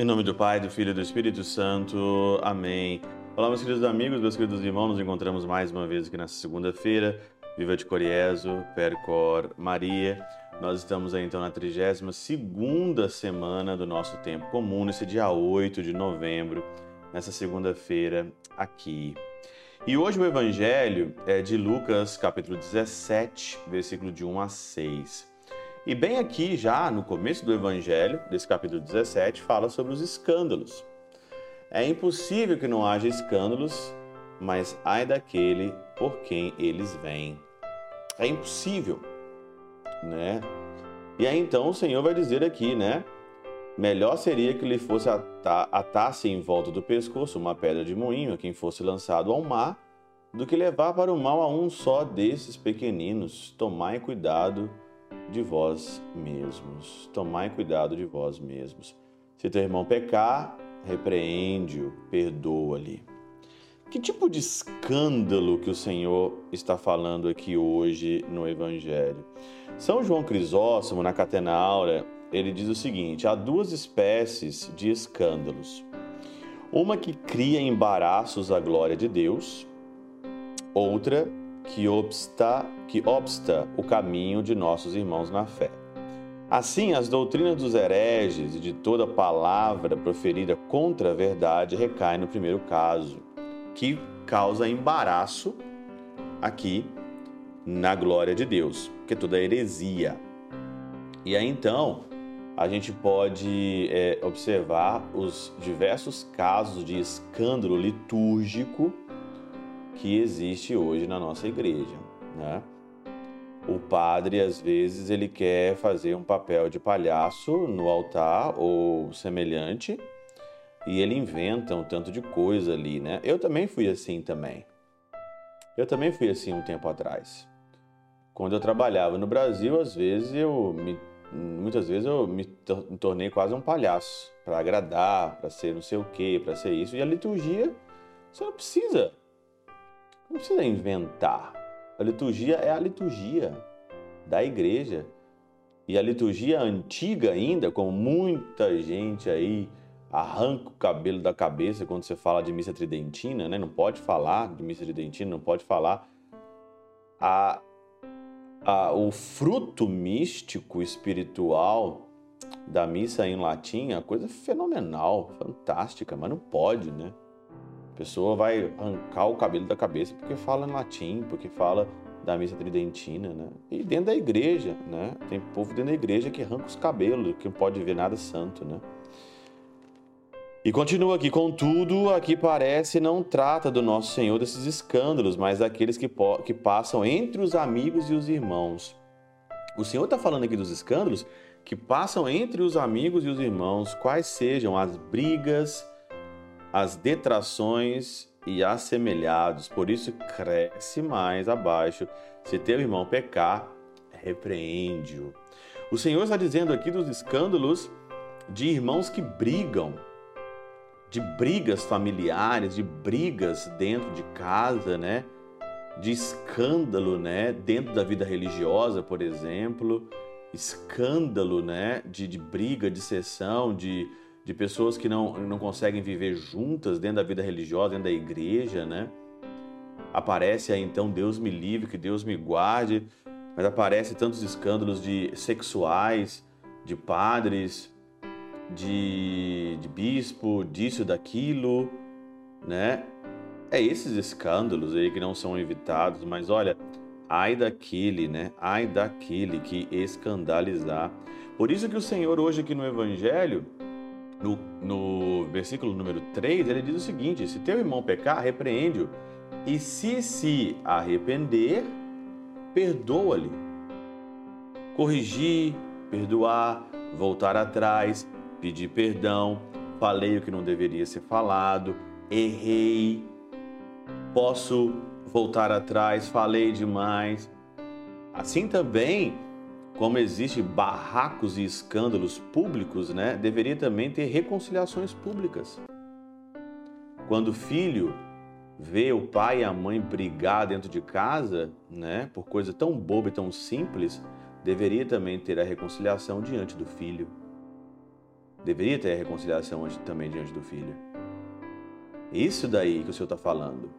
Em nome do Pai, do Filho e do Espírito Santo. Amém. Olá, meus queridos amigos, meus queridos irmãos, nos encontramos mais uma vez aqui nessa segunda-feira. Viva de Coriezo, Percor Maria. Nós estamos aí então na 32 segunda semana do nosso tempo comum, nesse dia 8 de novembro, nessa segunda-feira aqui. E hoje o evangelho é de Lucas, capítulo 17, versículo de 1 a 6. E bem aqui, já no começo do evangelho, desse capítulo 17, fala sobre os escândalos. É impossível que não haja escândalos, mas ai daquele por quem eles vêm. É impossível, né? E aí então o Senhor vai dizer aqui, né? Melhor seria que lhe fosse atasse em volta do pescoço uma pedra de moinho a quem fosse lançado ao mar, do que levar para o mal a um só desses pequeninos. Tomai cuidado de vós mesmos. Tomai cuidado de vós mesmos. Se teu irmão pecar, repreende-o, perdoa-lhe. Que tipo de escândalo que o Senhor está falando aqui hoje no Evangelho? São João Crisóstomo, na Catena Áurea, ele diz o seguinte: há duas espécies de escândalos. Uma que cria embaraços à glória de Deus, outra que obsta, que obsta o caminho de nossos irmãos na fé. Assim, as doutrinas dos hereges e de toda palavra proferida contra a verdade recaem no primeiro caso, que causa embaraço aqui na glória de Deus, que é toda heresia. E aí então a gente pode é, observar os diversos casos de escândalo litúrgico que existe hoje na nossa igreja, né? o padre às vezes ele quer fazer um papel de palhaço no altar ou semelhante e ele inventa um tanto de coisa ali, né? Eu também fui assim também. Eu também fui assim um tempo atrás. Quando eu trabalhava no Brasil, às vezes eu me, muitas vezes eu me tornei quase um palhaço para agradar, para ser não sei o quê, para ser isso. E a liturgia, você não precisa, não precisa inventar. A liturgia é a liturgia da igreja. E a liturgia antiga ainda, como muita gente aí arranca o cabelo da cabeça quando você fala de missa tridentina, né? Não pode falar de missa tridentina, não pode falar. A, a, o fruto místico espiritual da missa em latim é uma coisa fenomenal, fantástica, mas não pode, né? pessoa vai arrancar o cabelo da cabeça porque fala em latim, porque fala da missa tridentina, né? E dentro da igreja, né? Tem povo dentro da igreja que arranca os cabelos, que não pode ver nada santo, né? E continua aqui, contudo, aqui parece não trata do nosso Senhor desses escândalos, mas daqueles que, que passam entre os amigos e os irmãos. O Senhor está falando aqui dos escândalos que passam entre os amigos e os irmãos, quais sejam as brigas, as detrações e assemelhados, por isso cresce mais abaixo. Se teu irmão pecar, repreende-o. O Senhor está dizendo aqui dos escândalos de irmãos que brigam, de brigas familiares, de brigas dentro de casa, né? De escândalo, né? Dentro da vida religiosa, por exemplo, escândalo, né? De, de briga, de sessão, de, de pessoas que não, não conseguem viver juntas dentro da vida religiosa, dentro da igreja, né? Aparece aí então Deus me livre, que Deus me guarde, mas aparece tantos escândalos de sexuais, de padres, de, de bispo, disso, daquilo, né? É esses escândalos aí que não são evitados, mas olha, ai daquele, né? Ai daquele que escandalizar. Por isso que o Senhor hoje aqui no Evangelho, no, no versículo número 3, ele diz o seguinte: Se teu irmão pecar, repreende-o, e se se arrepender, perdoa-lhe. Corrigir, perdoar, voltar atrás, pedir perdão, falei o que não deveria ser falado, errei, posso voltar atrás, falei demais. Assim também como existe barracos e escândalos públicos, né, deveria também ter reconciliações públicas. Quando o filho ver o pai e a mãe brigar dentro de casa, né, por coisa tão boba e tão simples, deveria também ter a reconciliação diante do filho. Deveria ter a reconciliação também diante do filho. Isso daí que o Senhor está falando.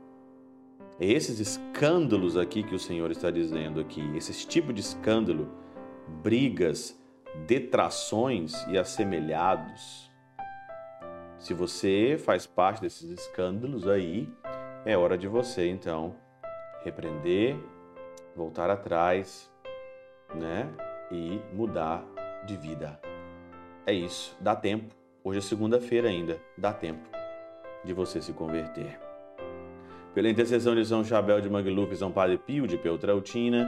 Esses escândalos aqui que o Senhor está dizendo aqui, esse tipo de escândalo, brigas, detrações e assemelhados. Se você faz parte desses escândalos aí, é hora de você então repreender, voltar atrás, né? E mudar de vida. É isso, dá tempo. Hoje é segunda-feira ainda, dá tempo de você se converter. Pela intercessão de São Chabel de Mangluf, São Padre Pio de Peltrautina,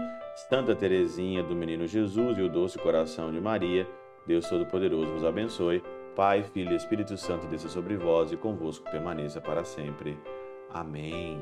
Santa Teresinha do Menino Jesus e o Doce Coração de Maria, Deus Todo-Poderoso vos abençoe. Pai, Filho e Espírito Santo desça sobre vós e convosco permaneça para sempre. Amém.